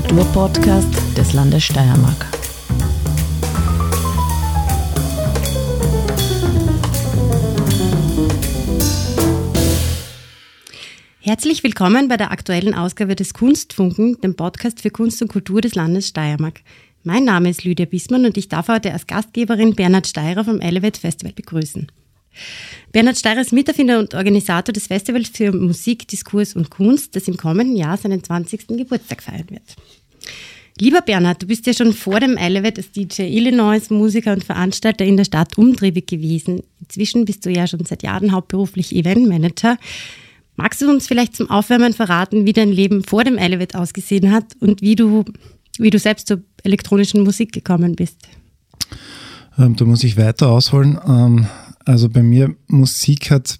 Kulturpodcast des Landes Steiermark. Herzlich willkommen bei der aktuellen Ausgabe des Kunstfunken, dem Podcast für Kunst und Kultur des Landes Steiermark. Mein Name ist Lydia Bismann und ich darf heute als Gastgeberin Bernhard Steirer vom Elevate Festival begrüßen. Bernhard Steirer ist Miterfinder und Organisator des Festivals für Musik, Diskurs und Kunst, das im kommenden Jahr seinen 20. Geburtstag feiern wird. Lieber Bernhard, du bist ja schon vor dem Elevate als DJ Illinois Musiker und Veranstalter in der Stadt umtriebig gewesen. Inzwischen bist du ja schon seit Jahren hauptberuflich Eventmanager. Magst du uns vielleicht zum Aufwärmen verraten, wie dein Leben vor dem Elevate ausgesehen hat und wie du, wie du selbst zur elektronischen Musik gekommen bist? Ähm, da muss ich weiter ausholen. Ähm, also bei mir Musik hat,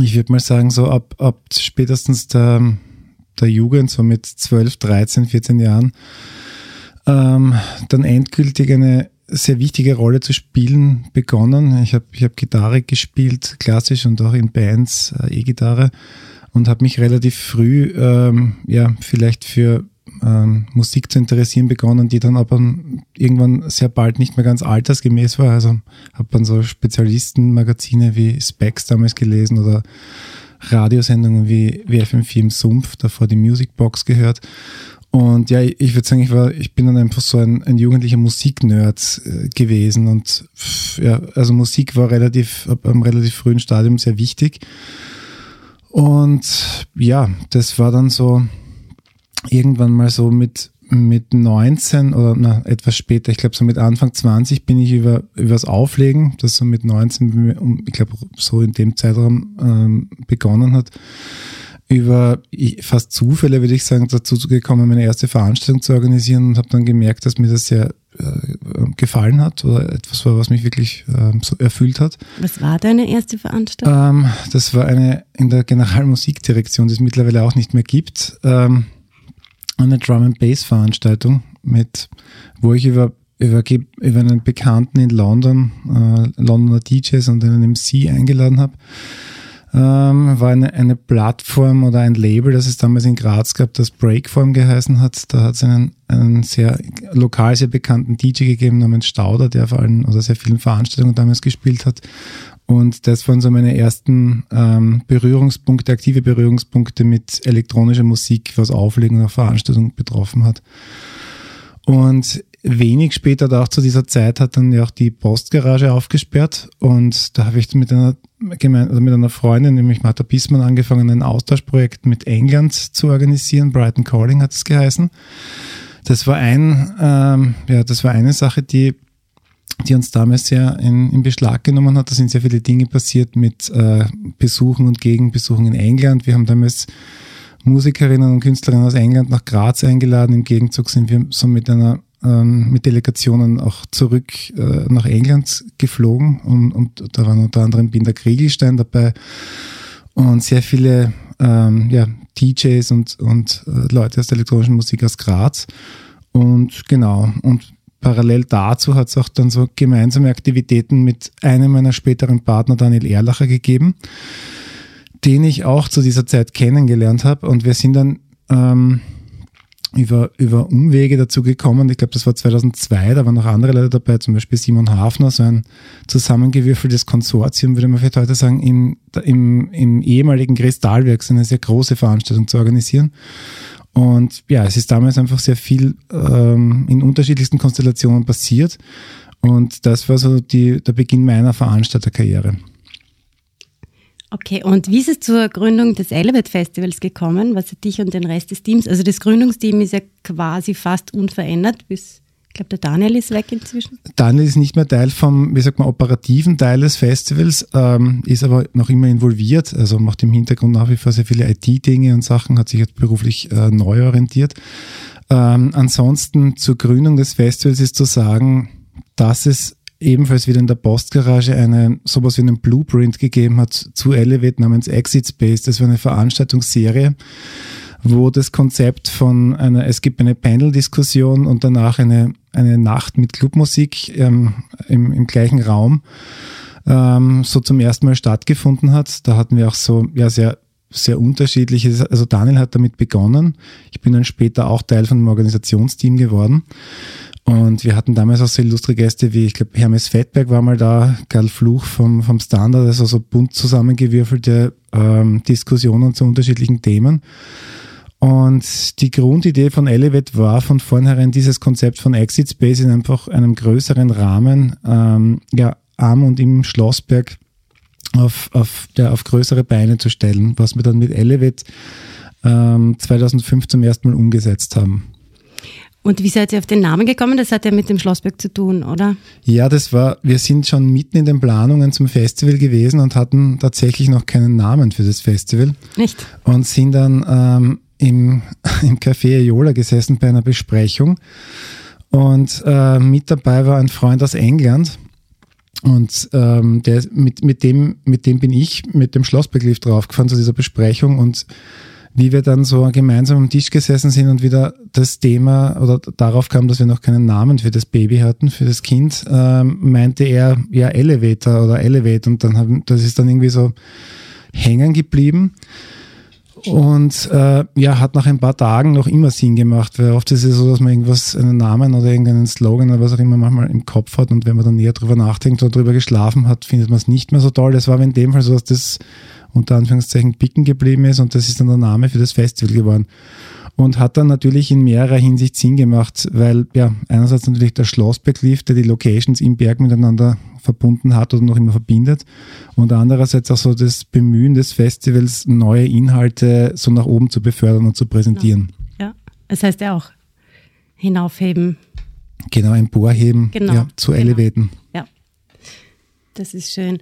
ich würde mal sagen, so ab, ab spätestens der, der Jugend, so mit 12, 13, 14 Jahren, ähm, dann endgültig eine sehr wichtige Rolle zu spielen begonnen. Ich habe ich hab Gitarre gespielt, klassisch und auch in Bands äh, E-Gitarre und habe mich relativ früh ähm, ja vielleicht für ähm, Musik zu interessieren begonnen, die dann aber irgendwann sehr bald nicht mehr ganz altersgemäß war. Also habe dann so Spezialistenmagazine wie Specs damals gelesen oder Radiosendungen wie, wie FM4 im Sumpf, davor die Musicbox gehört. Und ja, ich würde sagen, ich war, ich bin dann einfach so ein, ein jugendlicher Musiknerd äh, gewesen und ja, also Musik war relativ, ab einem relativ frühen Stadium sehr wichtig. Und ja, das war dann so, irgendwann mal so mit, mit 19 oder na, etwas später, ich glaube so mit Anfang 20 bin ich über übers Auflegen, das so mit 19, ich glaube so in dem Zeitraum ähm, begonnen hat, über fast Zufälle, würde ich sagen, dazu gekommen, meine erste Veranstaltung zu organisieren und habe dann gemerkt, dass mir das sehr äh, gefallen hat oder etwas war, was mich wirklich äh, so erfüllt hat. Was war deine erste Veranstaltung? Ähm, das war eine in der Generalmusikdirektion, die es mittlerweile auch nicht mehr gibt. Ähm, eine Drum and Bass Veranstaltung mit, wo ich über über, über einen Bekannten in London, äh, Londoner DJs und einen MC eingeladen habe. Ähm, war eine, eine Plattform oder ein Label, das es damals in Graz gab, das Breakform geheißen hat. Da hat es einen, einen sehr lokal sehr bekannten DJ gegeben namens Stauder, der vor allem oder sehr vielen Veranstaltungen damals gespielt hat. Und das waren so meine ersten ähm, Berührungspunkte, aktive Berührungspunkte mit elektronischer Musik, was Auflegen und Veranstaltung betroffen hat. Und wenig später, auch zu dieser Zeit, hat dann ja auch die Postgarage aufgesperrt und da habe ich mit einer, gemein, also mit einer Freundin, nämlich Martha Bismann, angefangen, ein Austauschprojekt mit England zu organisieren. Brighton Calling hat es geheißen. Das war ein, ähm, ja, das war eine Sache, die die uns damals sehr in, in Beschlag genommen hat. Da sind sehr viele Dinge passiert mit äh, Besuchen und Gegenbesuchen in England. Wir haben damals Musikerinnen und Künstlerinnen aus England nach Graz eingeladen. Im Gegenzug sind wir so mit einer ähm, mit Delegationen auch zurück äh, nach England geflogen und, und da waren unter anderem Binder Kriegelstein dabei und sehr viele ähm, ja, DJs und, und äh, Leute aus der elektronischen Musik aus Graz. Und genau, und parallel dazu hat es auch dann so gemeinsame Aktivitäten mit einem meiner späteren Partner, Daniel Erlacher, gegeben, den ich auch zu dieser Zeit kennengelernt habe. Und wir sind dann ähm, über, über Umwege dazu gekommen. Ich glaube, das war 2002, da waren noch andere Leute dabei, zum Beispiel Simon Hafner, so ein zusammengewürfeltes Konsortium, würde man vielleicht heute sagen, im, im, im ehemaligen Kristallwerk, so eine sehr große Veranstaltung zu organisieren. Und ja, es ist damals einfach sehr viel ähm, in unterschiedlichsten Konstellationen passiert. Und das war so die, der Beginn meiner Veranstalterkarriere. Okay, und wie ist es zur Gründung des Elevate Festivals gekommen? Was hat dich und den Rest des Teams? Also das Gründungsteam ist ja quasi fast unverändert bis ich glaube, der Daniel ist weg inzwischen. Daniel ist nicht mehr Teil vom, wie sagt man, operativen Teil des Festivals, ähm, ist aber noch immer involviert, also macht im Hintergrund nach wie vor sehr viele IT-Dinge und Sachen, hat sich jetzt beruflich äh, neu orientiert. Ähm, ansonsten zur Gründung des Festivals ist zu sagen, dass es ebenfalls wieder in der Postgarage eine, sowas wie einen Blueprint gegeben hat zu Elevate namens Exit Space. Das war eine Veranstaltungsserie, wo das Konzept von einer, es gibt eine Panel-Diskussion und danach eine, eine Nacht mit Clubmusik ähm, im, im gleichen Raum ähm, so zum ersten Mal stattgefunden hat. Da hatten wir auch so ja sehr sehr unterschiedlich. Also Daniel hat damit begonnen. Ich bin dann später auch Teil von einem Organisationsteam geworden. Und wir hatten damals auch so illustre Gäste wie, ich glaube, Hermes Fettberg war mal da, Karl Fluch vom, vom Standard, also so bunt zusammengewürfelte ähm, Diskussionen zu unterschiedlichen Themen. Und die Grundidee von Elevate war von vornherein dieses Konzept von Exit Space in einfach einem größeren Rahmen, ähm, ja, am und im Schlossberg auf, auf, ja, auf größere Beine zu stellen, was wir dann mit Elevate ähm, 2005 zum ersten Mal umgesetzt haben. Und wie seid ihr auf den Namen gekommen? Das hat ja mit dem Schlossberg zu tun, oder? Ja, das war, wir sind schon mitten in den Planungen zum Festival gewesen und hatten tatsächlich noch keinen Namen für das Festival. Nicht? Und sind dann ähm, im, im Café Eola gesessen bei einer Besprechung. Und äh, mit dabei war ein Freund aus England. Und ähm, der, mit, mit, dem, mit dem bin ich mit dem Schlossberglift draufgefahren zu dieser Besprechung und wie wir dann so gemeinsam am Tisch gesessen sind und wieder das Thema oder darauf kam, dass wir noch keinen Namen für das Baby hatten, für das Kind, ähm, meinte er ja Elevator oder Elevate und dann haben, das ist dann irgendwie so hängen geblieben. Und äh, ja, hat nach ein paar Tagen noch immer Sinn gemacht, weil oft ist es so, dass man irgendwas, einen Namen oder irgendeinen Slogan oder was auch immer manchmal im Kopf hat und wenn man dann näher drüber nachdenkt oder drüber geschlafen hat, findet man es nicht mehr so toll. Das war in dem Fall so, dass das unter Anführungszeichen picken geblieben ist und das ist dann der Name für das Festival geworden. Und hat dann natürlich in mehrerer Hinsicht Sinn gemacht, weil ja, einerseits natürlich der Schlossberg lief, der die Locations im Berg miteinander verbunden hat oder noch immer verbindet und andererseits auch so das Bemühen des Festivals, neue Inhalte so nach oben zu befördern und zu präsentieren. Genau. Ja, das heißt ja auch hinaufheben. Genau, emporheben, genau. ja, zu genau. elevaten. Ja, das ist schön.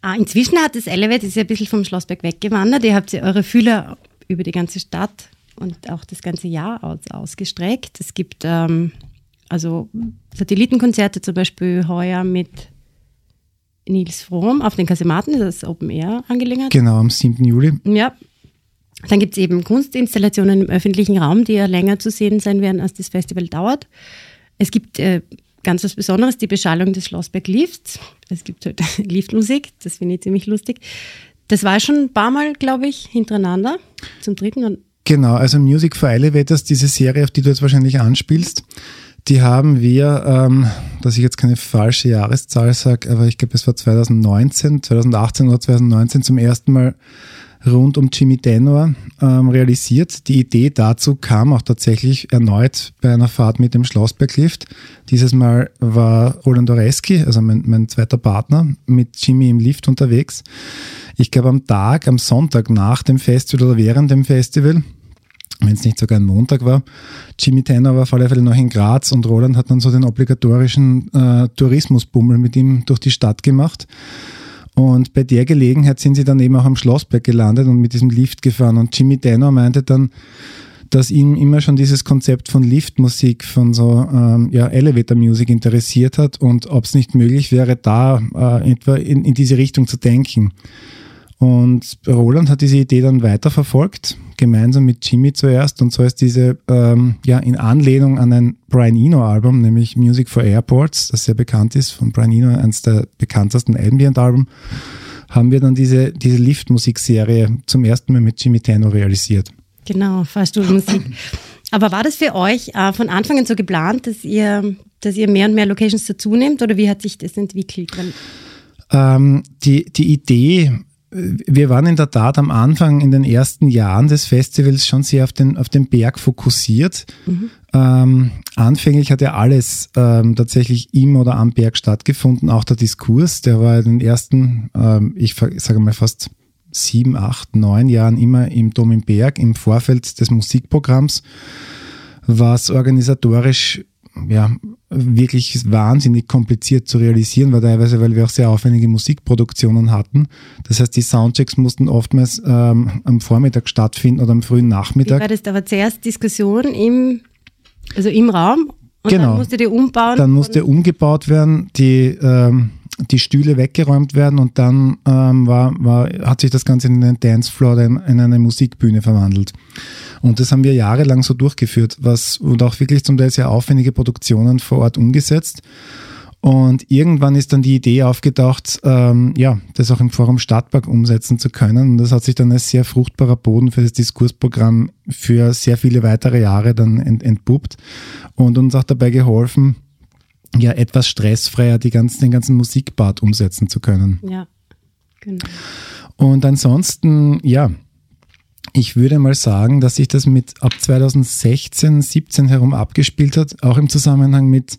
Ah, inzwischen hat das Elevate ist ja ein bisschen vom Schlossberg weggewandert. Ihr habt ja eure Fühler über die ganze Stadt und auch das ganze Jahr aus, ausgestreckt. Es gibt ähm, also Satellitenkonzerte zum Beispiel heuer mit Nils Fromm auf den Kasematen, das ist Open Air Angelegenheit. Genau, am 7. Juli. Ja. Dann gibt es eben Kunstinstallationen im öffentlichen Raum, die ja länger zu sehen sein werden, als das Festival dauert. Es gibt äh, ganz was Besonderes, die Beschallung des Schlossberg Lifts. Es gibt halt Liftmusik, das finde ich ziemlich lustig. Das war schon ein paar Mal, glaube ich, hintereinander, zum dritten. Genau, also Music for Elevators, diese Serie, auf die du jetzt wahrscheinlich anspielst, die haben wir, ähm, dass ich jetzt keine falsche Jahreszahl sage, aber ich glaube, es war 2019, 2018 oder 2019 zum ersten Mal rund um Jimmy Tenor ähm, realisiert. Die Idee dazu kam auch tatsächlich erneut bei einer Fahrt mit dem Schlossberglift. Dieses Mal war Roland Oreski, also mein, mein zweiter Partner, mit Jimmy im Lift unterwegs. Ich glaube am Tag, am Sonntag nach dem Festival oder während dem Festival, wenn es nicht sogar ein Montag war. Jimmy Tenor war auf alle Fälle noch in Graz und Roland hat dann so den obligatorischen äh, Tourismusbummel mit ihm durch die Stadt gemacht. Und bei der Gelegenheit sind sie dann eben auch am Schlossberg gelandet und mit diesem Lift gefahren. Und Jimmy Denner meinte dann, dass ihn immer schon dieses Konzept von Liftmusik, von so ähm, ja, Elevator Music interessiert hat und ob es nicht möglich wäre, da äh, etwa in, in diese Richtung zu denken. Und Roland hat diese Idee dann weiterverfolgt, gemeinsam mit Jimmy zuerst. Und so ist diese, ähm, ja, in Anlehnung an ein Brian Eno-Album, nämlich Music for Airports, das sehr bekannt ist, von Brian Eno, eines der bekanntesten Ambient-Alben, haben wir dann diese, diese Lift-Musikserie zum ersten Mal mit Jimmy Tenno realisiert. Genau, Fahrstuhlmusik. Aber war das für euch äh, von Anfang an so geplant, dass ihr, dass ihr mehr und mehr Locations dazu nehmt oder wie hat sich das entwickelt? Ähm, die, die Idee wir waren in der Tat am Anfang in den ersten Jahren des Festivals schon sehr auf den, auf den Berg fokussiert. Mhm. Ähm, anfänglich hat ja alles ähm, tatsächlich im oder am Berg stattgefunden, auch der Diskurs, der war in den ersten, ähm, ich sage mal fast sieben, acht, neun Jahren immer im Dom im Berg, im Vorfeld des Musikprogramms, was organisatorisch ja, wirklich wahnsinnig kompliziert zu realisieren war, teilweise, weil wir auch sehr aufwendige Musikproduktionen hatten. Das heißt, die Soundchecks mussten oftmals ähm, am Vormittag stattfinden oder am frühen Nachmittag. Wie war das? Da war zuerst Diskussion im, also im Raum und genau. dann musste die umbauen. Dann musste umgebaut werden, die, ähm, die Stühle weggeräumt werden und dann ähm, war, war, hat sich das Ganze in einen Dancefloor oder in, in eine Musikbühne verwandelt. Und das haben wir jahrelang so durchgeführt, was und auch wirklich zum Teil sehr aufwendige Produktionen vor Ort umgesetzt. Und irgendwann ist dann die Idee aufgetaucht, ähm, ja, das auch im Forum Stadtpark umsetzen zu können. Und das hat sich dann als sehr fruchtbarer Boden für das Diskursprogramm für sehr viele weitere Jahre dann ent entpuppt und uns auch dabei geholfen, ja, etwas stressfreier die ganzen, den ganzen Musikbad umsetzen zu können. Ja, genau. Und ansonsten, ja, ich würde mal sagen, dass sich das mit ab 2016, 17 herum abgespielt hat, auch im Zusammenhang mit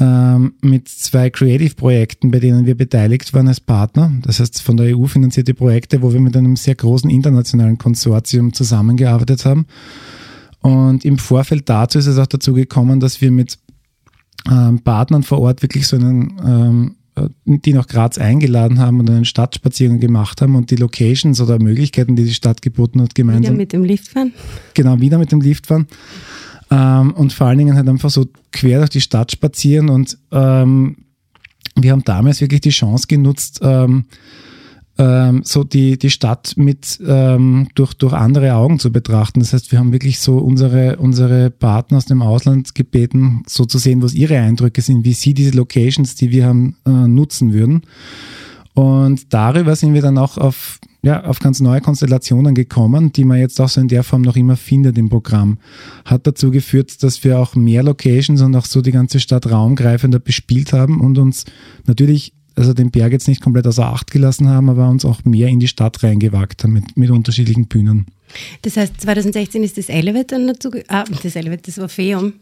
ähm, mit zwei Creative-Projekten, bei denen wir beteiligt waren als Partner. Das heißt, von der EU finanzierte Projekte, wo wir mit einem sehr großen internationalen Konsortium zusammengearbeitet haben. Und im Vorfeld dazu ist es auch dazu gekommen, dass wir mit ähm, Partnern vor Ort wirklich so einen ähm, äh, die nach Graz eingeladen haben und einen Stadtspaziergang gemacht haben und die Locations oder Möglichkeiten, die die Stadt geboten hat, gemeinsam. Wieder mit dem Lift fahren? Genau, wieder mit dem Lift fahren. Ähm, und vor allen Dingen halt einfach so quer durch die Stadt spazieren und ähm, wir haben damals wirklich die Chance genutzt, ähm, ähm, so die, die Stadt mit ähm, durch, durch andere Augen zu betrachten. Das heißt, wir haben wirklich so unsere, unsere Partner aus dem Ausland gebeten, so zu sehen, was ihre Eindrücke sind, wie sie diese Locations, die wir haben, äh, nutzen würden. Und darüber sind wir dann auch auf, ja, auf ganz neue Konstellationen gekommen, die man jetzt auch so in der Form noch immer findet im Programm. Hat dazu geführt, dass wir auch mehr Locations und auch so die ganze Stadt raumgreifender bespielt haben und uns natürlich also den Berg jetzt nicht komplett außer Acht gelassen haben, aber uns auch mehr in die Stadt reingewagt haben mit, mit unterschiedlichen Bühnen. Das heißt, 2016 ist das Elevator dazu, ah, das Elevator, das Orpheum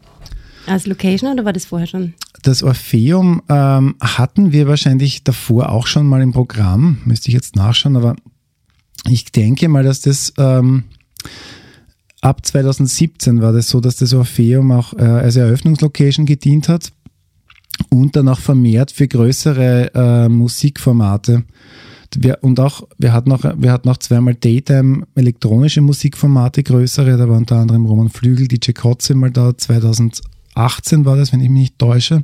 als Location oder war das vorher schon? Das Orpheum ähm, hatten wir wahrscheinlich davor auch schon mal im Programm, müsste ich jetzt nachschauen, aber ich denke mal, dass das ähm, ab 2017 war das so, dass das Orpheum auch äh, als Eröffnungslocation gedient hat und dann auch vermehrt für größere äh, Musikformate. Wir, und auch, wir hatten auch, wir hatten auch zweimal Daytime elektronische Musikformate größere, da war unter anderem Roman Flügel, DJ Kotze mal da, 2018 war das, wenn ich mich nicht täusche.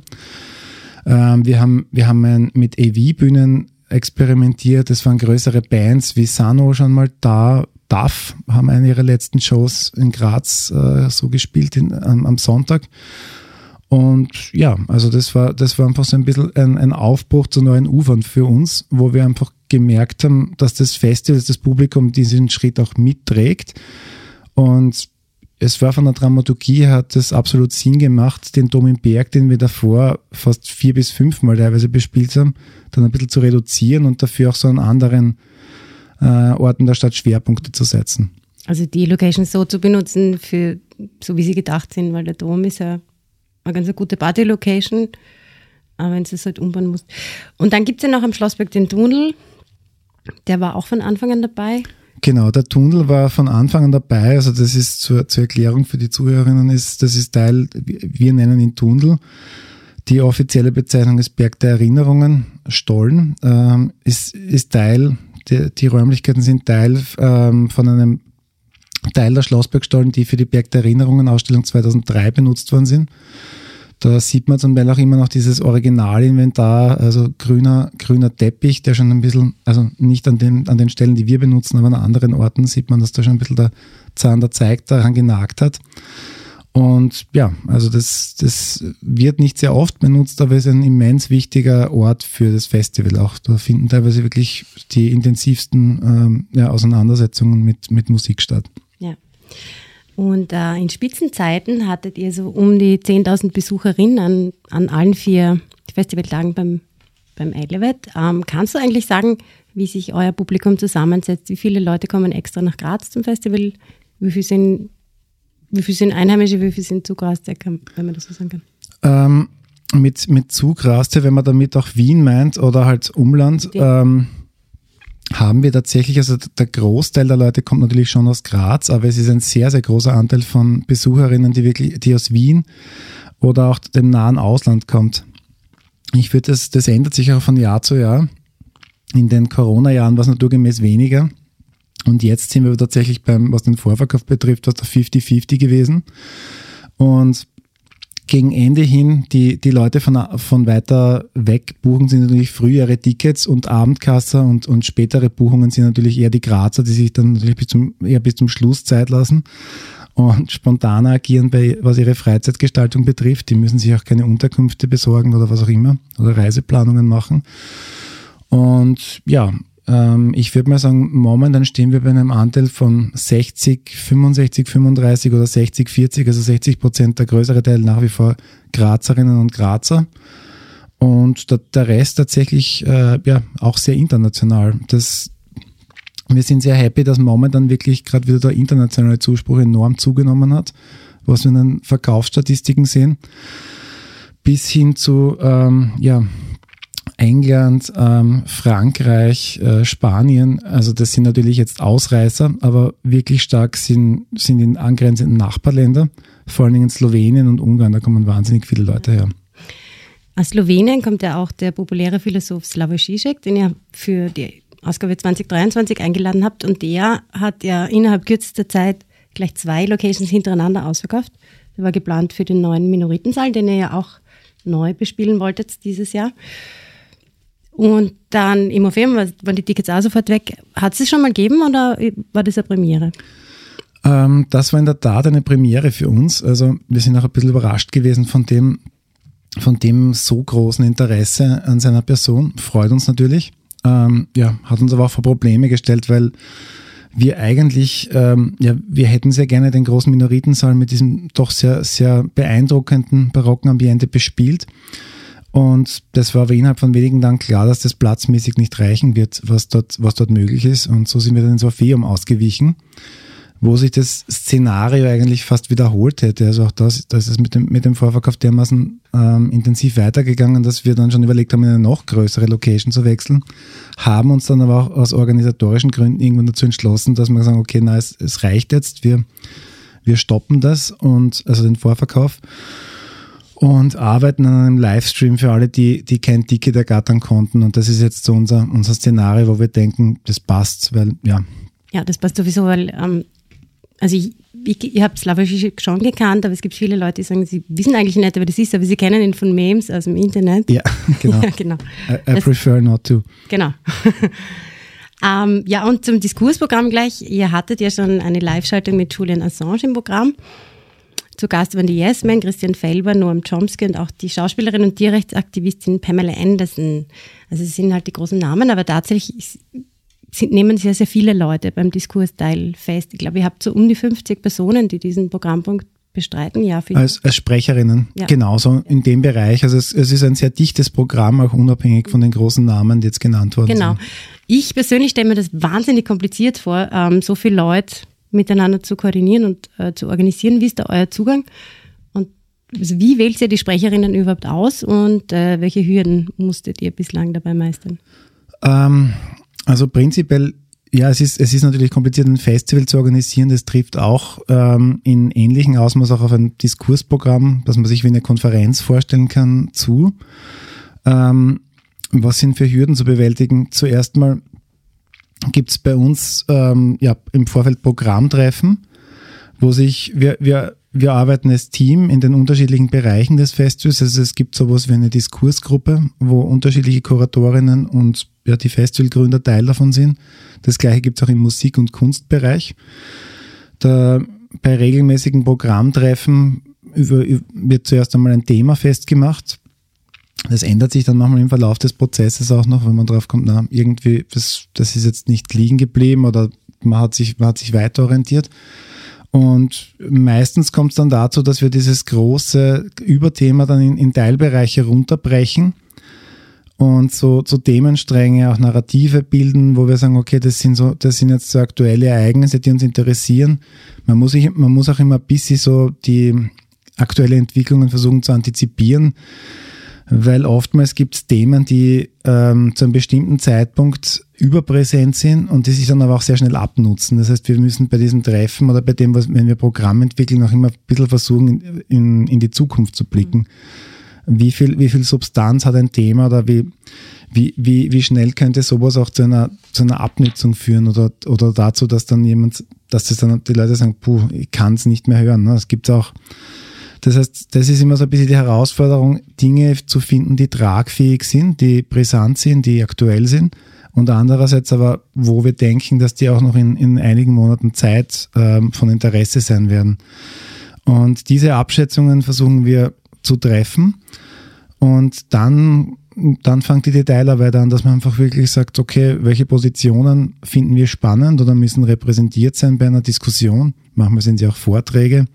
Ähm, wir haben, wir haben ein, mit AV-Bühnen experimentiert, es waren größere Bands wie Sano schon mal da, DAF haben eine ihrer letzten Shows in Graz äh, so gespielt in, am, am Sonntag. Und ja, also das war, das war einfach so ein bisschen ein, ein Aufbruch zu neuen Ufern für uns, wo wir einfach gemerkt haben, dass das Festival, das Publikum diesen Schritt auch mitträgt. Und es war von der Dramaturgie hat es absolut Sinn gemacht, den Dom im Berg, den wir davor fast vier bis fünfmal teilweise bespielt haben, dann ein bisschen zu reduzieren und dafür auch so an anderen äh, Orten der Stadt Schwerpunkte zu setzen. Also die Locations so zu benutzen, für, so wie sie gedacht sind, weil der Dom ist ja eine ganz gute Party-Location, wenn du es halt umbauen musst. Und dann gibt es ja noch am Schlossberg den Tunnel, der war auch von Anfang an dabei. Genau, der Tunnel war von Anfang an dabei. Also das ist zur, zur Erklärung für die Zuhörerinnen, ist, das ist Teil, wir nennen ihn Tunnel. Die offizielle Bezeichnung ist Berg der Erinnerungen, Stollen, ähm, ist, ist Teil, die, die Räumlichkeiten sind Teil ähm, von einem Teil der Schlossbergstollen, die für die Berg der Erinnerungen Ausstellung 2003 benutzt worden sind. Da sieht man zum Teil auch immer noch dieses Originalinventar, also grüner, grüner Teppich, der schon ein bisschen, also nicht an den, an den Stellen, die wir benutzen, aber an anderen Orten sieht man, dass da schon ein bisschen der Zahn der Zeig daran genagt hat. Und ja, also das, das wird nicht sehr oft benutzt, aber ist ein immens wichtiger Ort für das Festival. Auch da finden teilweise wirklich die intensivsten ähm, ja, Auseinandersetzungen mit, mit Musik statt. Ja. Und äh, in Spitzenzeiten hattet ihr so um die 10.000 Besucherinnen an, an allen vier Festivaltagen beim, beim Elevat. Ähm, kannst du eigentlich sagen, wie sich euer Publikum zusammensetzt? Wie viele Leute kommen extra nach Graz zum Festival? Wie viele sind, wie viel sind Einheimische, wie viele sind Zugraste, wenn man das so sagen kann? Ähm, mit, mit Zugraste, wenn man damit auch Wien meint oder halt Umland, ähm, haben wir tatsächlich, also der Großteil der Leute kommt natürlich schon aus Graz, aber es ist ein sehr, sehr großer Anteil von Besucherinnen, die wirklich, die aus Wien oder auch dem nahen Ausland kommt. Ich würde das, das ändert sich auch von Jahr zu Jahr. In den Corona-Jahren war es naturgemäß weniger. Und jetzt sind wir tatsächlich beim, was den Vorverkauf betrifft, was der 50-50 gewesen. Und gegen Ende hin, die, die Leute von, von weiter weg buchen sind natürlich frühere Tickets und Abendkasser und, und spätere Buchungen sind natürlich eher die Grazer, die sich dann natürlich bis zum, eher bis zum Schluss Zeit lassen. und spontaner agieren, bei, was ihre Freizeitgestaltung betrifft. Die müssen sich auch keine Unterkünfte besorgen oder was auch immer oder Reiseplanungen machen. Und ja, ähm, ich würde mal sagen, momentan stehen wir bei einem Anteil von 60, 65, 35 oder 60, 40, also 60 Prozent der größere Teil nach wie vor Grazerinnen und Grazer. Und der, der Rest tatsächlich äh, ja auch sehr international. Das, wir sind sehr happy, dass momentan wirklich gerade wieder der internationale Zuspruch enorm zugenommen hat, was wir in den Verkaufsstatistiken sehen. Bis hin zu ähm, ja, England, ähm, Frankreich, äh, Spanien, also das sind natürlich jetzt Ausreißer, aber wirklich stark sind, sind in angrenzenden Nachbarländer, vor allen Dingen in Slowenien und Ungarn, da kommen wahnsinnig viele Leute her. Aus Slowenien kommt ja auch der populäre Philosoph Slavoj Žižek, den ihr für die Ausgabe 2023 eingeladen habt und der hat ja innerhalb kürzester Zeit gleich zwei Locations hintereinander ausverkauft. Der war geplant für den neuen Minoritensaal, den ihr ja auch neu bespielen wolltet dieses Jahr. Und dann im Museum waren die Tickets auch sofort weg. Hat es es schon mal gegeben oder war das eine Premiere? Ähm, das war in der Tat eine Premiere für uns. Also wir sind auch ein bisschen überrascht gewesen von dem, von dem so großen Interesse an seiner Person. Freut uns natürlich. Ähm, ja, hat uns aber auch vor Probleme gestellt, weil wir eigentlich, ähm, ja, wir hätten sehr gerne den großen Minoritensaal mit diesem doch sehr, sehr beeindruckenden barocken Ambiente bespielt. Und das war aber innerhalb von wenigen Tagen klar, dass das platzmäßig nicht reichen wird, was dort, was dort möglich ist. Und so sind wir dann ins Orpheum ausgewichen, wo sich das Szenario eigentlich fast wiederholt hätte. Also auch das, da ist es mit dem, mit dem Vorverkauf dermaßen ähm, intensiv weitergegangen, dass wir dann schon überlegt haben, in eine noch größere Location zu wechseln. Haben uns dann aber auch aus organisatorischen Gründen irgendwann dazu entschlossen, dass wir sagen, okay, na, es, es reicht jetzt, wir, wir stoppen das und also den Vorverkauf und arbeiten an einem Livestream für alle, die, die kein Ticket ergattern konnten. Und das ist jetzt so unser, unser Szenario, wo wir denken, das passt, weil ja. Ja, das passt sowieso, weil ähm, also ich, ich, ich habe Slavovic schon gekannt, aber es gibt viele Leute, die sagen, sie wissen eigentlich nicht, wer das ist, aber sie kennen ihn von Memes aus dem Internet. Ja, genau. ja, genau. I, I prefer not to. Genau. ähm, ja, und zum Diskursprogramm gleich. Ihr hattet ja schon eine Live-Schaltung mit Julian Assange im Programm. Zu Gast waren die Yes Men, Christian Felber, Noam Chomsky und auch die Schauspielerin und Tierrechtsaktivistin Pamela Anderson. Also es sind halt die großen Namen, aber tatsächlich sind, nehmen sehr, sehr viele Leute beim Diskursteil fest. Ich glaube, ihr habt so um die 50 Personen, die diesen Programmpunkt bestreiten. Ja, als, als Sprecherinnen, ja. genauso in dem Bereich. Also es, es, ist ein sehr dichtes Programm, auch unabhängig von den großen Namen, die jetzt genannt worden genau. sind. Genau. Ich persönlich stelle mir das wahnsinnig kompliziert vor, ähm, so viele Leute miteinander zu koordinieren und äh, zu organisieren. Wie ist da euer Zugang? Und also wie wählt ihr die Sprecherinnen überhaupt aus und äh, welche Hürden musstet ihr bislang dabei meistern? Ähm, also prinzipiell, ja, es ist, es ist natürlich kompliziert, ein Festival zu organisieren. Das trifft auch ähm, in ähnlichem Ausmaß auch auf ein Diskursprogramm, das man sich wie eine Konferenz vorstellen kann, zu. Ähm, was sind für Hürden zu bewältigen? Zuerst mal gibt es bei uns ähm, ja, im Vorfeld Programmtreffen, wo sich, wir, wir, wir arbeiten als Team in den unterschiedlichen Bereichen des Festivals. Also es gibt sowas wie eine Diskursgruppe, wo unterschiedliche Kuratorinnen und ja, die Festivalgründer Teil davon sind. Das gleiche gibt es auch im Musik- und Kunstbereich. Da, bei regelmäßigen Programmtreffen wird zuerst einmal ein Thema festgemacht das ändert sich dann manchmal im Verlauf des Prozesses auch noch, wenn man drauf kommt, na, irgendwie, das, das ist jetzt nicht liegen geblieben oder man hat sich, man hat sich weiter orientiert. Und meistens kommt es dann dazu, dass wir dieses große Überthema dann in, in Teilbereiche runterbrechen und so, so Themenstränge, auch Narrative bilden, wo wir sagen, okay, das sind so, das sind jetzt so aktuelle Ereignisse, die uns interessieren. Man muss, sich, man muss auch immer ein bisschen so die aktuelle Entwicklungen versuchen zu antizipieren weil oftmals gibt es Themen, die ähm, zu einem bestimmten Zeitpunkt überpräsent sind und die sich dann aber auch sehr schnell abnutzen. Das heißt, wir müssen bei diesem Treffen oder bei dem, was, wenn wir Programm entwickeln, auch immer ein bisschen versuchen, in, in, in die Zukunft zu blicken. Wie viel, wie viel Substanz hat ein Thema oder wie, wie, wie, wie schnell könnte sowas auch zu einer, zu einer Abnutzung führen oder, oder dazu, dass dann jemand, dass das dann die Leute sagen, puh, ich kann es nicht mehr hören. Ne? Es gibt auch das heißt, das ist immer so ein bisschen die Herausforderung, Dinge zu finden, die tragfähig sind, die brisant sind, die aktuell sind und andererseits aber, wo wir denken, dass die auch noch in, in einigen Monaten Zeit ähm, von Interesse sein werden. Und diese Abschätzungen versuchen wir zu treffen und dann dann fängt die Detailarbeit an, dass man einfach wirklich sagt, okay, welche Positionen finden wir spannend oder müssen repräsentiert sein bei einer Diskussion. Manchmal sind sie auch Vorträge.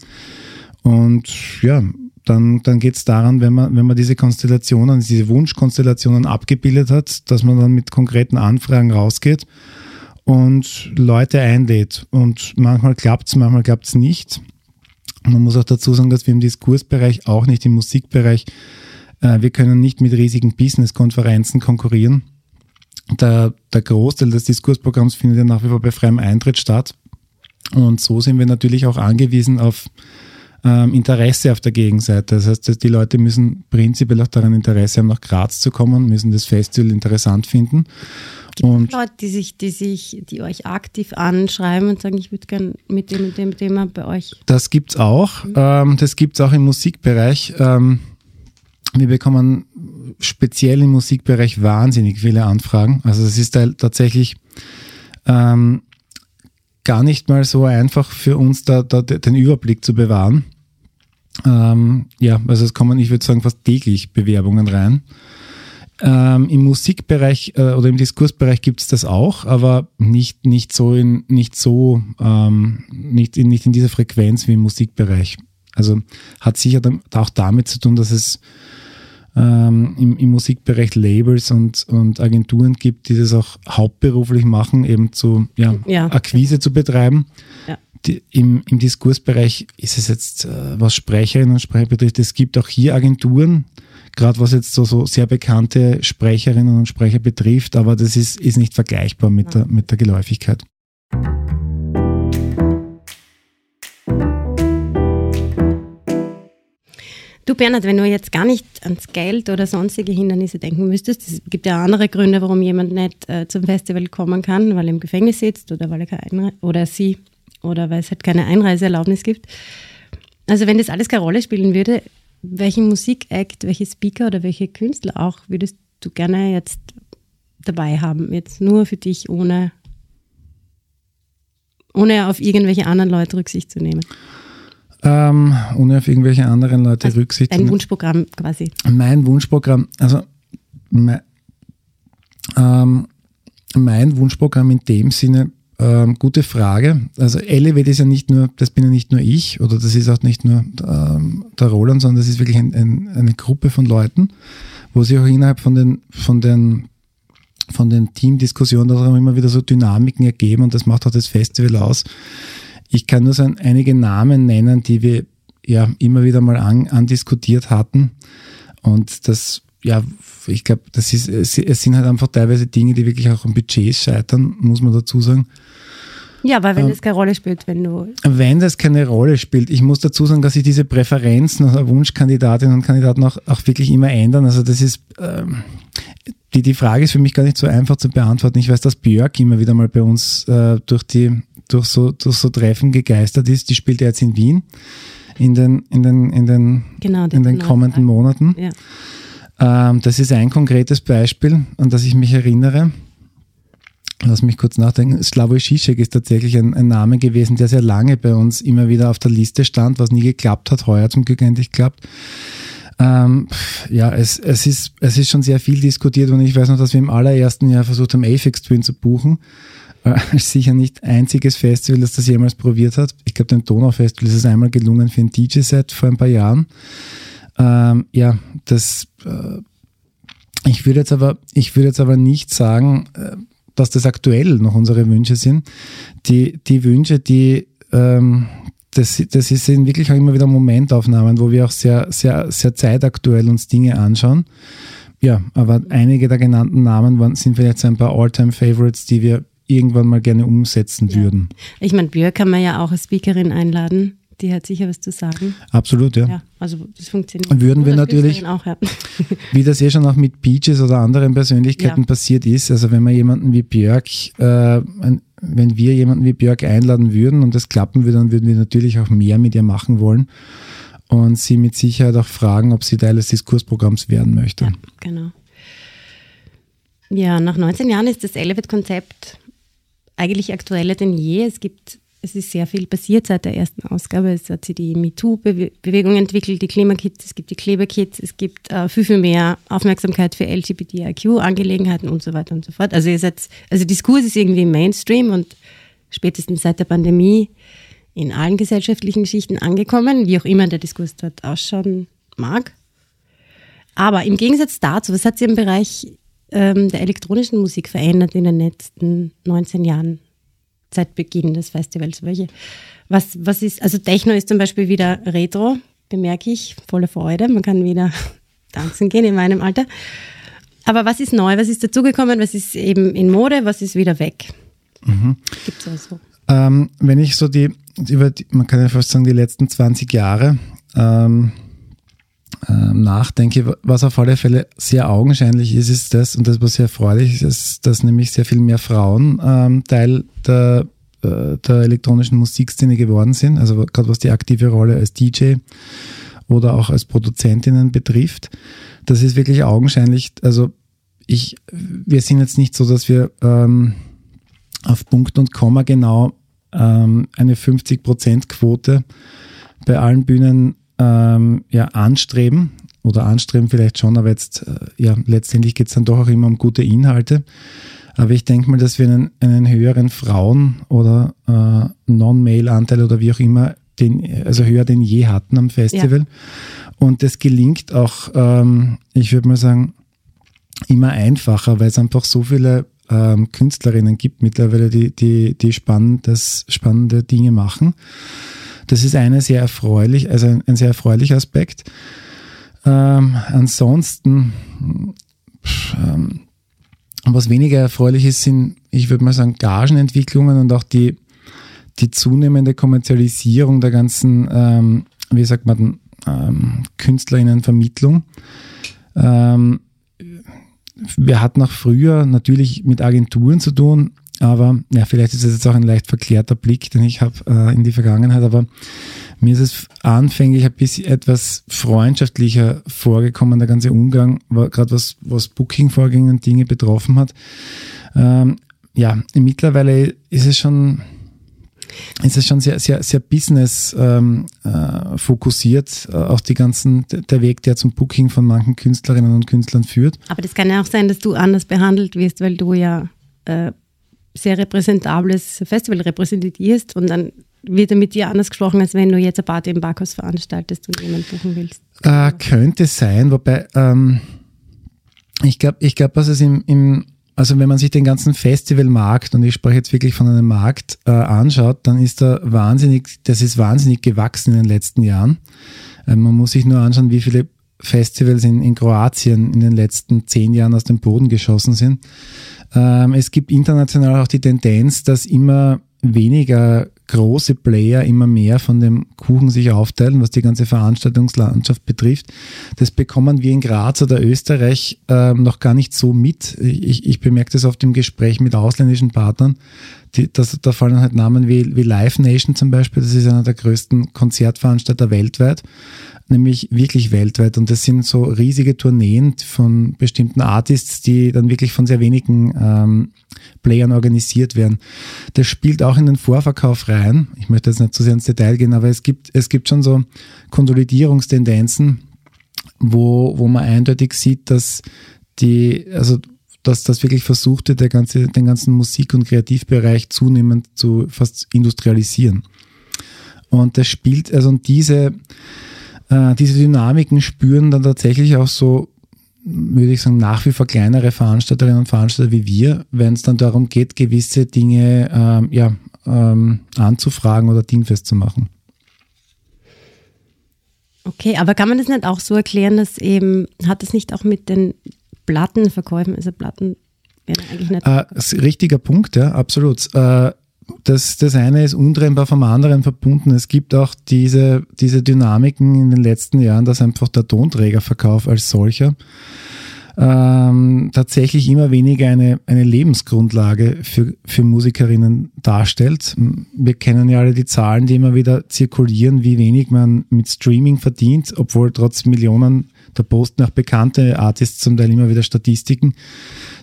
Und ja, dann, dann geht es daran, wenn man, wenn man diese Konstellationen, diese Wunschkonstellationen abgebildet hat, dass man dann mit konkreten Anfragen rausgeht und Leute einlädt. Und manchmal klappt es, manchmal klappt es nicht. Man muss auch dazu sagen, dass wir im Diskursbereich, auch nicht im Musikbereich, äh, wir können nicht mit riesigen Business-Konferenzen konkurrieren. Der, der Großteil des Diskursprogramms findet ja nach wie vor bei freiem Eintritt statt. Und so sind wir natürlich auch angewiesen auf ähm, Interesse auf der Gegenseite. Das heißt, die Leute müssen prinzipiell auch daran Interesse haben, nach Graz zu kommen, müssen das Festival interessant finden. Gibt und Leute, die sich, die sich, die euch aktiv anschreiben und sagen, ich würde gerne mit dem dem Thema bei euch. Das gibt's auch. Mhm. Ähm, das gibt's auch im Musikbereich. Ähm, wir bekommen speziell im Musikbereich wahnsinnig viele Anfragen. Also es ist tatsächlich ähm, gar nicht mal so einfach für uns da, da den Überblick zu bewahren. Ähm, ja, also es kommen, ich würde sagen, fast täglich Bewerbungen rein. Ähm, Im Musikbereich äh, oder im Diskursbereich gibt es das auch, aber nicht, nicht so in nicht so ähm, nicht, in, nicht in dieser Frequenz wie im Musikbereich. Also hat sicher auch damit zu tun, dass es ähm, im, im, Musikbereich Labels und, und Agenturen gibt, die das auch hauptberuflich machen, eben zu ja, ja. Akquise zu betreiben. Ja die, im, im Diskursbereich ist es jetzt, äh, was Sprecherinnen und Sprecher betrifft, es gibt auch hier Agenturen, gerade was jetzt so, so sehr bekannte Sprecherinnen und Sprecher betrifft, aber das ist, ist nicht vergleichbar mit, der, mit der Geläufigkeit. Du Bernhard, wenn du jetzt gar nicht ans Geld oder sonstige Hindernisse denken müsstest, es gibt ja andere Gründe, warum jemand nicht äh, zum Festival kommen kann, weil er im Gefängnis sitzt oder weil er keine oder sie oder weil es halt keine Einreiseerlaubnis gibt. Also wenn das alles keine Rolle spielen würde, welchen Musikakt, welche Speaker oder welche Künstler auch würdest du gerne jetzt dabei haben? Jetzt nur für dich, ohne, ohne auf irgendwelche anderen Leute Rücksicht zu nehmen. Ähm, ohne auf irgendwelche anderen Leute also Rücksicht zu nehmen. Dein Wunschprogramm quasi. Mein Wunschprogramm, also mein, ähm, mein Wunschprogramm in dem Sinne ähm, gute Frage. Also Elevate ist ja nicht nur, das bin ja nicht nur ich oder das ist auch nicht nur ähm, der Roland, sondern das ist wirklich ein, ein, eine Gruppe von Leuten, wo sich auch innerhalb von den, von den, von den Teamdiskussionen auch immer wieder so Dynamiken ergeben und das macht auch das Festival aus. Ich kann nur so einige Namen nennen, die wir ja immer wieder mal an, andiskutiert hatten und das ja, ich glaube, das ist, es sind halt einfach teilweise Dinge, die wirklich auch am Budgets scheitern, muss man dazu sagen. Ja, aber wenn ähm, das keine Rolle spielt, wenn du. Wenn das keine Rolle spielt, ich muss dazu sagen, dass sich diese Präferenzen oder Wunschkandidatinnen und Kandidaten auch, auch wirklich immer ändern. Also das ist, ähm, die, die Frage ist für mich gar nicht so einfach zu beantworten. Ich weiß, dass Björk immer wieder mal bei uns äh, durch die, durch so, durch so Treffen gegeistert ist. Die spielt ja jetzt in Wien in den, in den, in den, genau, in den kommenden Monaten. Ja. Ähm, das ist ein konkretes Beispiel, an das ich mich erinnere. Lass mich kurz nachdenken. Slavoj Žižek ist tatsächlich ein, ein, Name gewesen, der sehr lange bei uns immer wieder auf der Liste stand, was nie geklappt hat, heuer zum Glück endlich klappt. Ähm, ja, es, es, ist, es ist schon sehr viel diskutiert und ich weiß noch, dass wir im allerersten Jahr versucht haben, Aphex Twin zu buchen. Äh, sicher nicht einziges Festival, das das jemals probiert hat. Ich glaube, dem Donau-Festival ist es einmal gelungen für ein DJ-Set vor ein paar Jahren. Ähm, ja, das, äh, ich würde jetzt aber, ich würde jetzt aber nicht sagen, äh, dass das aktuell noch unsere Wünsche sind. Die, die Wünsche, die, ähm, das, das sind wirklich auch immer wieder Momentaufnahmen, wo wir auch sehr, sehr, sehr zeitaktuell uns Dinge anschauen. Ja, aber einige der genannten Namen waren, sind vielleicht so ein paar All-Time-Favorites, die wir irgendwann mal gerne umsetzen ja. würden. Ich meine, Björk kann man ja auch als Speakerin einladen die hat sicher was zu sagen. Absolut, ja. ja also das funktioniert. Würden wir natürlich, auch, ja. wie das eh schon auch mit Beaches oder anderen Persönlichkeiten ja. passiert ist, also wenn man jemanden wie Björk, äh, wenn wir jemanden wie Björk einladen würden und das klappen würde, dann würden wir natürlich auch mehr mit ihr machen wollen und sie mit Sicherheit auch fragen, ob sie Teil des Diskursprogramms werden möchte. Ja, genau. Ja, nach 19 Jahren ist das Elevate-Konzept eigentlich aktueller denn je. Es gibt es ist sehr viel passiert seit der ersten Ausgabe. Es hat sich die MeToo-Bewegung entwickelt, die Klimakits, es gibt die Kleberkits, es gibt äh, viel, viel mehr Aufmerksamkeit für LGBTIQ-Angelegenheiten und so weiter und so fort. Also, ihr seid, also Diskurs ist irgendwie Mainstream und spätestens seit der Pandemie in allen gesellschaftlichen Schichten angekommen, wie auch immer der Diskurs dort ausschauen mag. Aber im Gegensatz dazu, was hat sich im Bereich ähm, der elektronischen Musik verändert in den letzten 19 Jahren? Seit Beginn des Festivals? Welche, was, was ist, also Techno ist zum Beispiel wieder Retro, bemerke ich, voller Freude. Man kann wieder tanzen gehen in meinem Alter. Aber was ist neu? Was ist dazugekommen? Was ist eben in Mode? Was ist wieder weg? Mhm. Gibt es also? Ähm, wenn ich so die, über die, man kann ja fast sagen, die letzten 20 Jahre ähm, nachdenke, was auf alle Fälle sehr augenscheinlich ist, ist das, und das, was sehr erfreulich ist, dass nämlich sehr viel mehr Frauen ähm, Teil der, äh, der elektronischen Musikszene geworden sind, also gerade was die aktive Rolle als DJ oder auch als Produzentinnen betrifft. Das ist wirklich augenscheinlich, also ich, wir sind jetzt nicht so, dass wir ähm, auf Punkt und Komma genau ähm, eine 50%-Quote bei allen Bühnen ähm, ja, anstreben oder anstreben vielleicht schon, aber jetzt, äh, ja, letztendlich geht es dann doch auch immer um gute Inhalte. Aber ich denke mal, dass wir einen, einen höheren Frauen- oder äh, Non-Male-Anteil oder wie auch immer, den, also höher denn je hatten am Festival. Ja. Und das gelingt auch, ähm, ich würde mal sagen, immer einfacher, weil es einfach so viele ähm, Künstlerinnen gibt mittlerweile, die, die, die spannendes, spannende Dinge machen. Das ist eine sehr erfreulich, also ein, ein sehr erfreulicher Aspekt. Ähm, ansonsten, ähm, was weniger erfreulich ist, sind, ich würde mal sagen, Gagenentwicklungen und auch die, die zunehmende Kommerzialisierung der ganzen, ähm, wie sagt man, ähm, Künstlerinnenvermittlung. Ähm, wir hatten auch früher natürlich mit Agenturen zu tun, aber ja, vielleicht ist es jetzt auch ein leicht verklärter Blick, den ich habe äh, in die Vergangenheit, aber mir ist es anfänglich ein bisschen etwas freundschaftlicher vorgekommen, der ganze Umgang, gerade was, was Booking-Vorgänge und Dinge betroffen hat. Ähm, ja, mittlerweile ist es schon, ist es schon sehr, sehr, sehr business ähm, äh, äh, auch die ganzen, der Weg, der zum Booking von manchen Künstlerinnen und Künstlern führt. Aber das kann ja auch sein, dass du anders behandelt wirst, weil du ja äh, sehr repräsentables Festival repräsentierst und dann wird er mit dir anders gesprochen, als wenn du jetzt eine Party im Parkhaus veranstaltest und jemanden buchen willst. Äh, könnte sein, wobei ähm, ich glaube, ich glaub, was es im, im, also wenn man sich den ganzen Festivalmarkt, und ich spreche jetzt wirklich von einem Markt, äh, anschaut, dann ist da wahnsinnig, das ist wahnsinnig gewachsen in den letzten Jahren. Äh, man muss sich nur anschauen, wie viele Festivals in, in Kroatien in den letzten zehn Jahren aus dem Boden geschossen sind. Ähm, es gibt international auch die Tendenz, dass immer weniger große Player immer mehr von dem Kuchen sich aufteilen, was die ganze Veranstaltungslandschaft betrifft. Das bekommen wir in Graz oder Österreich äh, noch gar nicht so mit. Ich, ich bemerke das oft im Gespräch mit ausländischen Partnern. Die, das, da fallen halt Namen wie, wie Live Nation zum Beispiel. Das ist einer der größten Konzertveranstalter weltweit nämlich wirklich weltweit. Und das sind so riesige Tourneen von bestimmten Artists, die dann wirklich von sehr wenigen ähm, Playern organisiert werden. Das spielt auch in den Vorverkauf rein. Ich möchte jetzt nicht zu sehr ins Detail gehen, aber es gibt, es gibt schon so Konsolidierungstendenzen, wo, wo man eindeutig sieht, dass die, also dass das wirklich versucht wird, der ganze, den ganzen Musik- und Kreativbereich zunehmend zu fast industrialisieren. Und das spielt, also diese, äh, diese Dynamiken spüren dann tatsächlich auch so, würde ich sagen, nach wie vor kleinere Veranstalterinnen und Veranstalter wie wir, wenn es dann darum geht, gewisse Dinge ähm, ja, ähm, anzufragen oder dingfest zu machen. Okay, aber kann man das nicht auch so erklären, dass eben, hat das nicht auch mit den Plattenverkäufen, also Platten werden eigentlich nicht. Äh, richtiger Punkt, ja, absolut. Äh, das, das eine ist untrennbar vom anderen verbunden. Es gibt auch diese, diese Dynamiken in den letzten Jahren, dass einfach der Tonträgerverkauf als solcher ähm, tatsächlich immer weniger eine, eine Lebensgrundlage für, für Musikerinnen darstellt. Wir kennen ja alle die Zahlen, die immer wieder zirkulieren, wie wenig man mit Streaming verdient, obwohl trotz Millionen, da posten auch bekannte Artists zum Teil immer wieder Statistiken,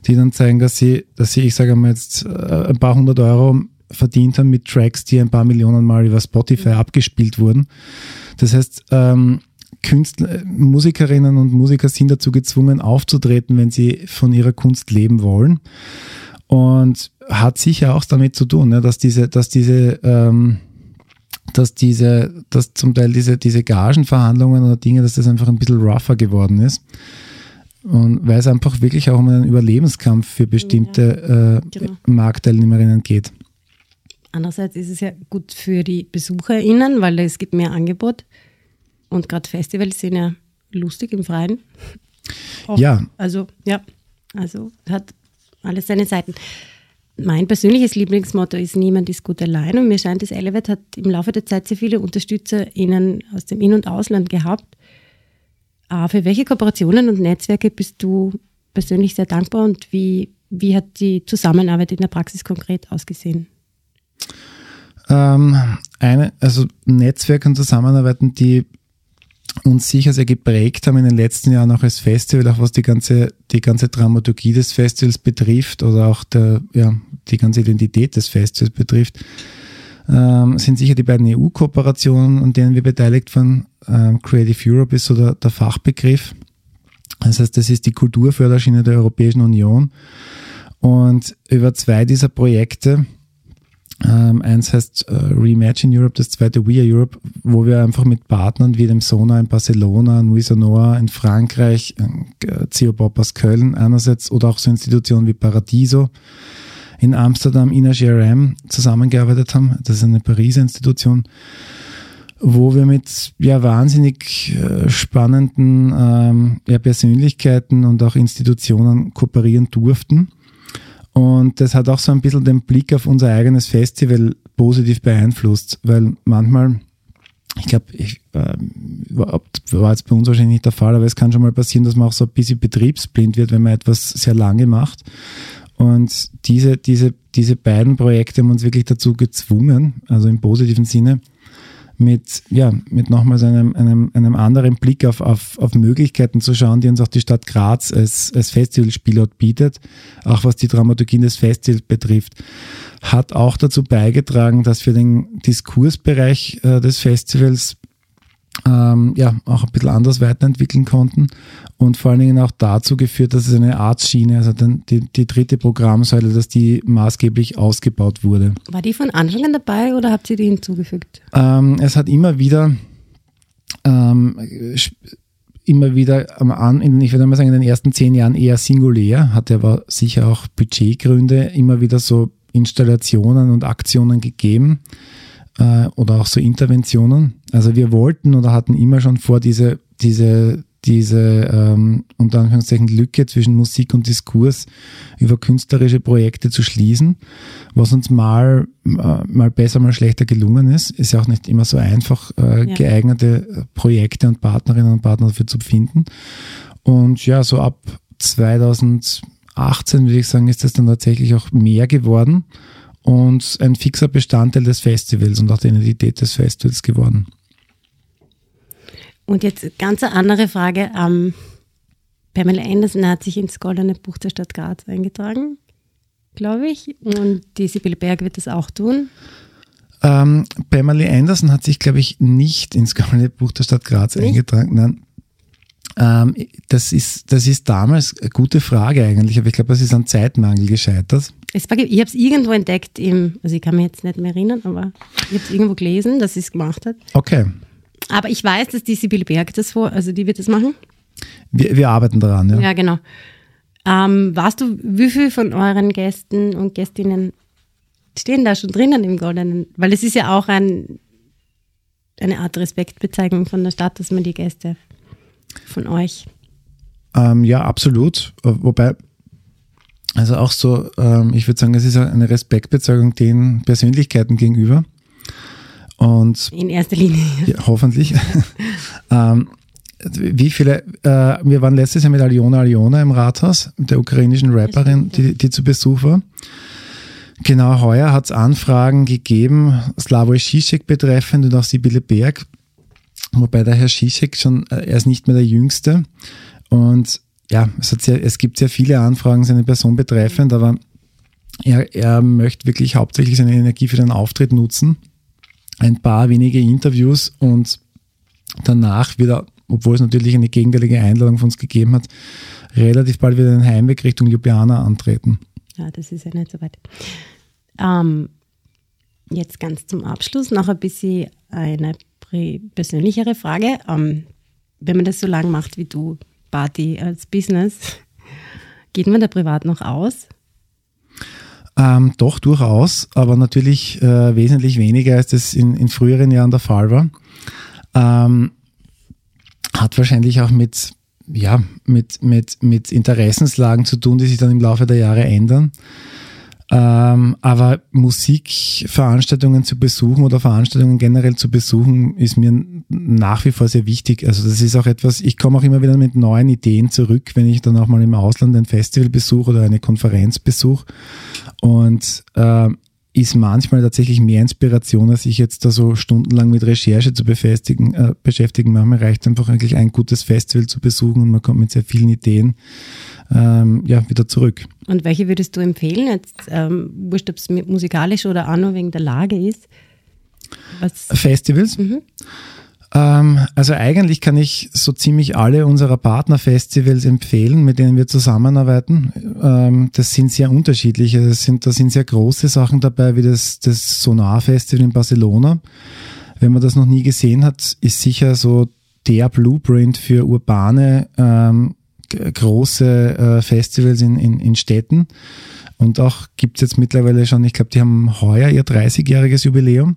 die dann zeigen, dass sie, dass sie, ich sage mal jetzt, äh, ein paar hundert Euro verdient haben mit Tracks, die ein paar Millionen Mal über Spotify abgespielt wurden. Das heißt, ähm, Künstler, Musikerinnen und Musiker sind dazu gezwungen, aufzutreten, wenn sie von ihrer Kunst leben wollen. Und hat sicher auch damit zu tun, ne, dass diese, dass diese, ähm, dass diese, dass zum Teil diese, diese Gagenverhandlungen oder Dinge, dass das einfach ein bisschen rougher geworden ist. Und weil es einfach wirklich auch um einen Überlebenskampf für bestimmte äh, genau. Marktteilnehmerinnen geht. Andererseits ist es ja gut für die BesucherInnen, weil es gibt mehr Angebot. Und gerade Festivals sind ja lustig im Freien. Auch. Ja. Also, ja. Also hat alles seine Seiten. Mein persönliches Lieblingsmotto ist Niemand ist gut allein und mir scheint, das Elevate hat im Laufe der Zeit sehr viele UnterstützerInnen aus dem In- und Ausland gehabt. Aber für welche Kooperationen und Netzwerke bist du persönlich sehr dankbar und wie, wie hat die Zusammenarbeit in der Praxis konkret ausgesehen? Ähm, eine, also Netzwerke und Zusammenarbeiten, die uns sicher sehr geprägt haben in den letzten Jahren auch als Festival, auch was die ganze, die ganze Dramaturgie des Festivals betrifft oder auch der, ja, die ganze Identität des Festivals betrifft, ähm, sind sicher die beiden EU-Kooperationen, an denen wir beteiligt waren. Ähm, Creative Europe ist so der, der Fachbegriff. Das heißt, das ist die Kulturförderschiene der Europäischen Union. Und über zwei dieser Projekte ähm, eins heißt äh, in Europe, das zweite We Are Europe, wo wir einfach mit Partnern wie dem Sona in Barcelona, Nuisa Noah in Frankreich, äh, CO Pop aus Köln einerseits oder auch so Institutionen wie Paradiso in Amsterdam, Ina GRM zusammengearbeitet haben. Das ist eine Pariser Institution, wo wir mit ja wahnsinnig äh, spannenden ähm, ja, Persönlichkeiten und auch Institutionen kooperieren durften. Und das hat auch so ein bisschen den Blick auf unser eigenes Festival positiv beeinflusst, weil manchmal, ich glaube, ich, äh, war jetzt bei uns wahrscheinlich nicht der Fall, aber es kann schon mal passieren, dass man auch so ein bisschen betriebsblind wird, wenn man etwas sehr lange macht. Und diese, diese, diese beiden Projekte haben uns wirklich dazu gezwungen, also im positiven Sinne, mit, ja, mit nochmals einem, einem, einem anderen Blick auf, auf, auf Möglichkeiten zu schauen, die uns auch die Stadt Graz als, als Festivalspielort bietet, auch was die Dramaturgie des Festivals betrifft, hat auch dazu beigetragen, dass wir den Diskursbereich äh, des Festivals ähm, ja, auch ein bisschen anders weiterentwickeln konnten und vor allen Dingen auch dazu geführt, dass es eine Arztschiene, also dann die, die dritte Programmsäule, dass die maßgeblich ausgebaut wurde. War die von Anfang an dabei oder habt ihr die hinzugefügt? Ähm, es hat immer wieder ähm, immer wieder am An, ich würde mal sagen, in den ersten zehn Jahren eher singulär, hatte aber sicher auch Budgetgründe, immer wieder so Installationen und Aktionen gegeben äh, oder auch so Interventionen. Also wir wollten oder hatten immer schon vor, diese, diese, diese ähm, unter Anführungszeichen Lücke zwischen Musik und Diskurs über künstlerische Projekte zu schließen, was uns mal, äh, mal besser, mal schlechter gelungen ist. Ist ja auch nicht immer so einfach, äh, ja. geeignete Projekte und Partnerinnen und Partner dafür zu finden. Und ja, so ab 2018 würde ich sagen, ist das dann tatsächlich auch mehr geworden und ein fixer Bestandteil des Festivals und auch der Identität des Festivals geworden. Und jetzt ganz eine andere Frage. Ähm, Pamela Anderson hat sich ins Goldene Buch der Stadt Graz eingetragen, glaube ich. Und die Sibylle Berg wird das auch tun. Ähm, Pamela Anderson hat sich, glaube ich, nicht ins Goldene Buch der Stadt Graz nicht? eingetragen. Nein. Ähm, das, ist, das ist damals eine gute Frage eigentlich, aber ich glaube, das ist an Zeitmangel gescheitert. Es war, ich habe es irgendwo entdeckt, im, also ich kann mich jetzt nicht mehr erinnern, aber ich habe es irgendwo gelesen, dass sie es gemacht hat. Okay. Aber ich weiß, dass die Sibylle Berg das vor, also die wird das machen. Wir, wir arbeiten daran, ja. Ja, genau. Ähm, weißt du, wie viele von euren Gästen und Gästinnen stehen da schon drinnen im Goldenen? Weil es ist ja auch ein, eine Art Respektbezeichnung von der Stadt, dass man die Gäste von euch. Ähm, ja, absolut. Wobei, also auch so, ähm, ich würde sagen, es ist eine Respektbezeugung den Persönlichkeiten gegenüber. Und in erster Linie. Ja, hoffentlich. ähm, wie viele, äh, wir waren letztes Jahr mit Aljona Aljona im Rathaus, mit der ukrainischen Rapperin, die, die zu Besuch war. Genau, heuer hat es Anfragen gegeben, Slavoj Žižek betreffend und auch Sibylle Berg, wobei der Herr Žižek schon, äh, er ist nicht mehr der Jüngste. Und ja, es, hat sehr, es gibt sehr viele Anfragen seine Person betreffend, aber er, er möchte wirklich hauptsächlich seine Energie für den Auftritt nutzen. Ein paar wenige Interviews und danach wieder, obwohl es natürlich eine gegenteilige Einladung von uns gegeben hat, relativ bald wieder den Heimweg Richtung Ljubljana antreten. Ja, das ist ja nicht so weit. Ähm, jetzt ganz zum Abschluss noch ein bisschen eine persönlichere Frage. Ähm, wenn man das so lange macht wie du, Party als Business, geht man da privat noch aus? Ähm, doch, durchaus, aber natürlich äh, wesentlich weniger, als das in, in früheren Jahren der Fall war. Ähm, hat wahrscheinlich auch mit, ja, mit, mit, mit Interessenslagen zu tun, die sich dann im Laufe der Jahre ändern. Ähm, aber Musikveranstaltungen zu besuchen oder Veranstaltungen generell zu besuchen, ist mir nach wie vor sehr wichtig. Also das ist auch etwas, ich komme auch immer wieder mit neuen Ideen zurück, wenn ich dann auch mal im Ausland ein Festival besuche oder eine Konferenz besuche. Und äh, ist manchmal tatsächlich mehr Inspiration, als sich jetzt da so stundenlang mit Recherche zu befestigen, äh, beschäftigen. Manchmal reicht einfach eigentlich ein gutes Festival zu besuchen und man kommt mit sehr vielen Ideen ähm, ja, wieder zurück. Und welche würdest du empfehlen? Jetzt, ähm, wurscht, ob es musikalisch oder auch nur wegen der Lage ist? Was? Festivals? Mhm. Ähm, also eigentlich kann ich so ziemlich alle unserer Partnerfestivals empfehlen, mit denen wir zusammenarbeiten. Ähm, das sind sehr unterschiedliche. Das sind, da sind sehr große Sachen dabei, wie das, das Sonar Festival in Barcelona. Wenn man das noch nie gesehen hat, ist sicher so der Blueprint für urbane ähm, große äh, Festivals in, in, in Städten. Und auch gibt's jetzt mittlerweile schon, ich glaube, die haben heuer ihr 30-jähriges Jubiläum.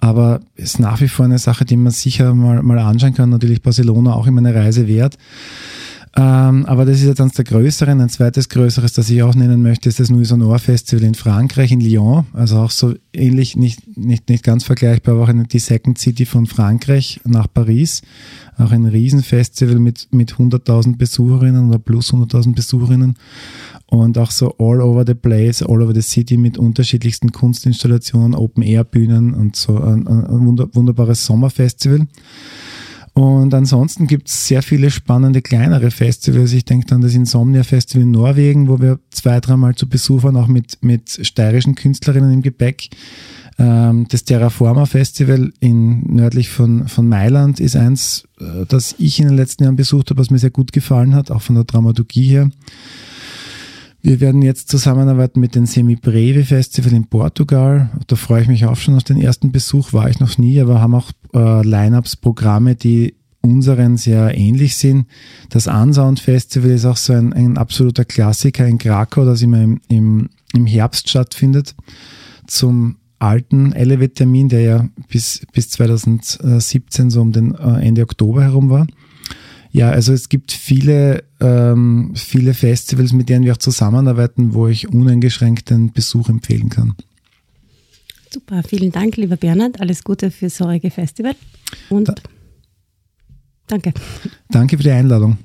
Aber ist nach wie vor eine Sache, die man sicher mal, mal anschauen kann. Natürlich Barcelona auch immer eine Reise wert. Ähm, aber das ist jetzt eines der größeren. Ein zweites größeres, das ich auch nennen möchte, ist das Nuit Festival in Frankreich, in Lyon. Also auch so ähnlich, nicht, nicht, nicht ganz vergleichbar, aber auch in die Second City von Frankreich nach Paris. Auch ein Riesenfestival mit, mit 100.000 Besucherinnen oder plus 100.000 Besucherinnen und auch so all over the place, all over the city mit unterschiedlichsten Kunstinstallationen, Open-Air-Bühnen und so ein, ein wunderbares Sommerfestival. Und ansonsten gibt es sehr viele spannende kleinere Festivals. Ich denke dann das Insomnia Festival in Norwegen, wo wir zwei, dreimal zu Besuch waren, auch mit, mit steirischen Künstlerinnen im Gepäck. Ähm, das Terraforma Festival in, nördlich von, von Mailand ist eins, äh, das ich in den letzten Jahren besucht habe, was mir sehr gut gefallen hat, auch von der Dramaturgie her. Wir werden jetzt zusammenarbeiten mit dem Semi Breve Festival in Portugal. Da freue ich mich auch schon auf den ersten Besuch. War ich noch nie, aber haben auch äh, Lineups, Programme, die unseren sehr ähnlich sind. Das Unsound Festival ist auch so ein, ein absoluter Klassiker in Krakau, das immer im, im, im Herbst stattfindet. Zum alten Elevate-Termin, der ja bis, bis 2017 so um den äh, Ende Oktober herum war. Ja, also es gibt viele, ähm, viele Festivals, mit denen wir auch zusammenarbeiten, wo ich uneingeschränkt den Besuch empfehlen kann. Super, vielen Dank, lieber Bernhard. Alles Gute fürs heurige Festival und da danke. Danke für die Einladung.